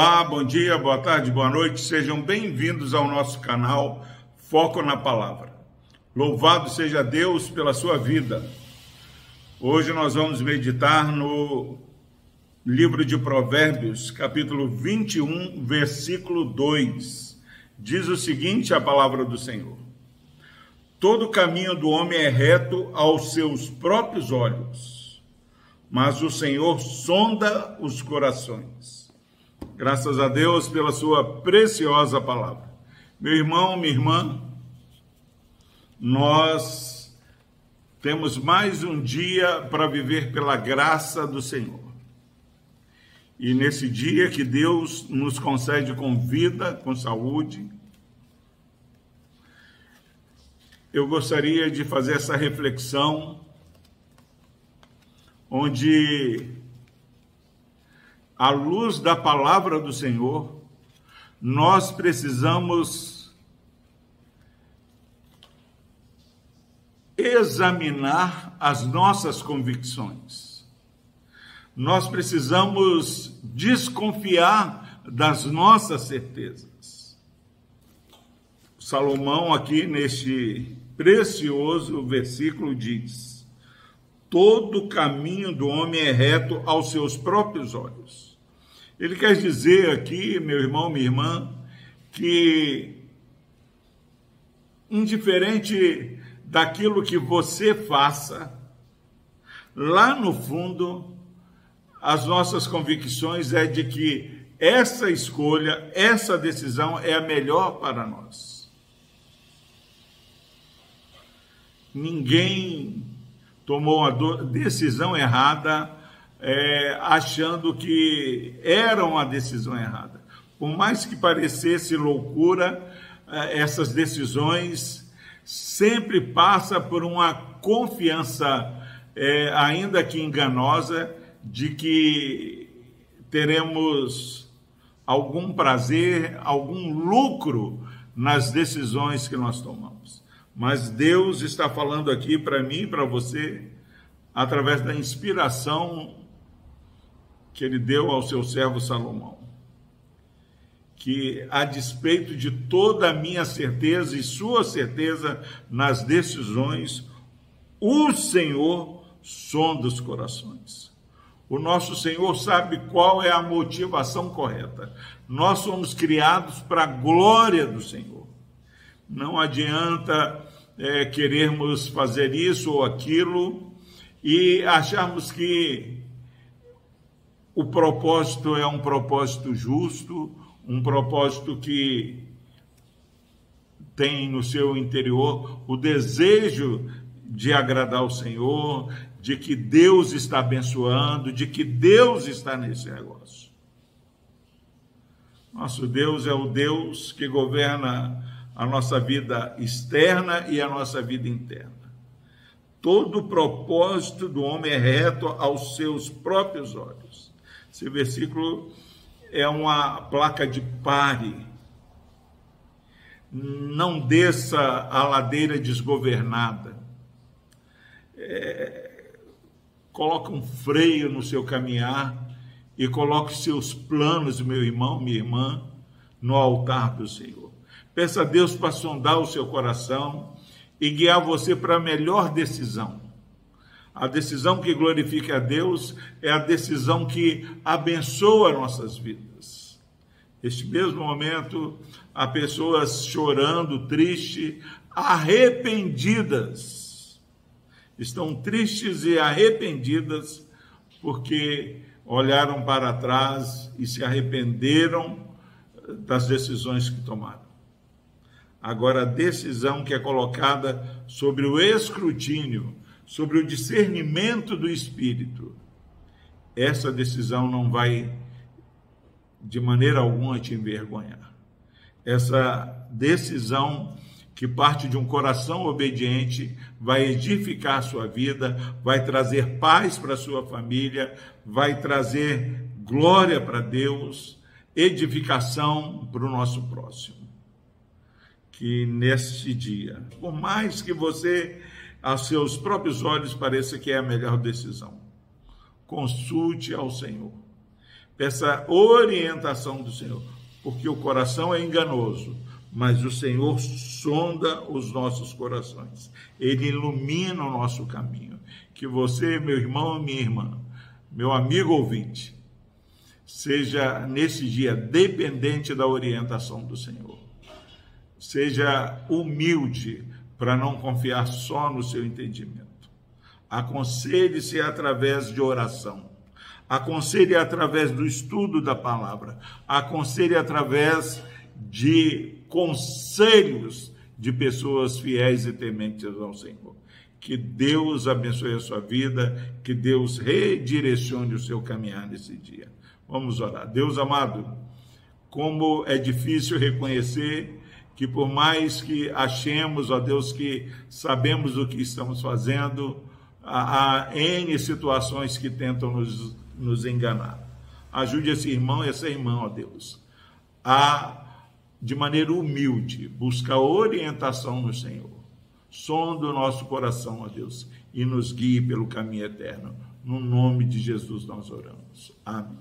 Olá, bom dia, boa tarde, boa noite, sejam bem-vindos ao nosso canal Foco na Palavra. Louvado seja Deus pela sua vida. Hoje nós vamos meditar no livro de Provérbios, capítulo 21, versículo 2. Diz o seguinte: a palavra do Senhor: Todo caminho do homem é reto aos seus próprios olhos, mas o Senhor sonda os corações. Graças a Deus pela sua preciosa palavra. Meu irmão, minha irmã, nós temos mais um dia para viver pela graça do Senhor. E nesse dia que Deus nos concede com vida, com saúde, eu gostaria de fazer essa reflexão, onde à luz da palavra do Senhor, nós precisamos examinar as nossas convicções. Nós precisamos desconfiar das nossas certezas. Salomão, aqui neste precioso versículo, diz: Todo caminho do homem é reto aos seus próprios olhos. Ele quer dizer aqui, meu irmão, minha irmã, que indiferente daquilo que você faça, lá no fundo, as nossas convicções é de que essa escolha, essa decisão é a melhor para nós. Ninguém tomou a decisão errada, é, achando que era uma decisão errada. Por mais que parecesse loucura, é, essas decisões sempre passa por uma confiança, é, ainda que enganosa, de que teremos algum prazer, algum lucro nas decisões que nós tomamos. Mas Deus está falando aqui para mim e para você, através da inspiração que ele deu ao seu servo Salomão. Que, a despeito de toda a minha certeza e sua certeza nas decisões, o Senhor sonda os corações. O nosso Senhor sabe qual é a motivação correta. Nós somos criados para a glória do Senhor. Não adianta é, querermos fazer isso ou aquilo e acharmos que o propósito é um propósito justo, um propósito que tem no seu interior o desejo de agradar o Senhor, de que Deus está abençoando, de que Deus está nesse negócio. Nosso Deus é o Deus que governa a nossa vida externa e a nossa vida interna. Todo o propósito do homem é reto aos seus próprios olhos. Esse versículo é uma placa de pare. Não desça a ladeira desgovernada. É, coloque um freio no seu caminhar e coloque seus planos, meu irmão, minha irmã, no altar do Senhor. Peça a Deus para sondar o seu coração e guiar você para a melhor decisão. A decisão que glorifica a Deus é a decisão que abençoa nossas vidas. Neste mesmo momento, há pessoas chorando, tristes, arrependidas. Estão tristes e arrependidas porque olharam para trás e se arrependeram das decisões que tomaram. Agora, a decisão que é colocada sobre o escrutínio, sobre o discernimento do espírito, essa decisão não vai de maneira alguma te envergonhar. Essa decisão que parte de um coração obediente vai edificar a sua vida, vai trazer paz para a sua família, vai trazer glória para Deus, edificação para o nosso próximo que neste dia, por mais que você, a seus próprios olhos, pareça que é a melhor decisão, consulte ao Senhor. essa orientação do Senhor, porque o coração é enganoso, mas o Senhor sonda os nossos corações, ele ilumina o nosso caminho. Que você, meu irmão minha irmã, meu amigo ouvinte, seja nesse dia dependente da orientação do Senhor. Seja humilde para não confiar só no seu entendimento. Aconselhe-se através de oração. Aconselhe através do estudo da palavra. Aconselhe através de conselhos de pessoas fiéis e tementes ao Senhor. Que Deus abençoe a sua vida, que Deus redirecione o seu caminhar nesse dia. Vamos orar. Deus amado, como é difícil reconhecer que por mais que achemos, ó Deus, que sabemos o que estamos fazendo, há, N situações que tentam nos, nos enganar. Ajude esse irmão e essa irmã, ó Deus, a, de maneira humilde, buscar orientação no Senhor. Sonda o nosso coração, ó Deus, e nos guie pelo caminho eterno. No nome de Jesus nós oramos. Amém.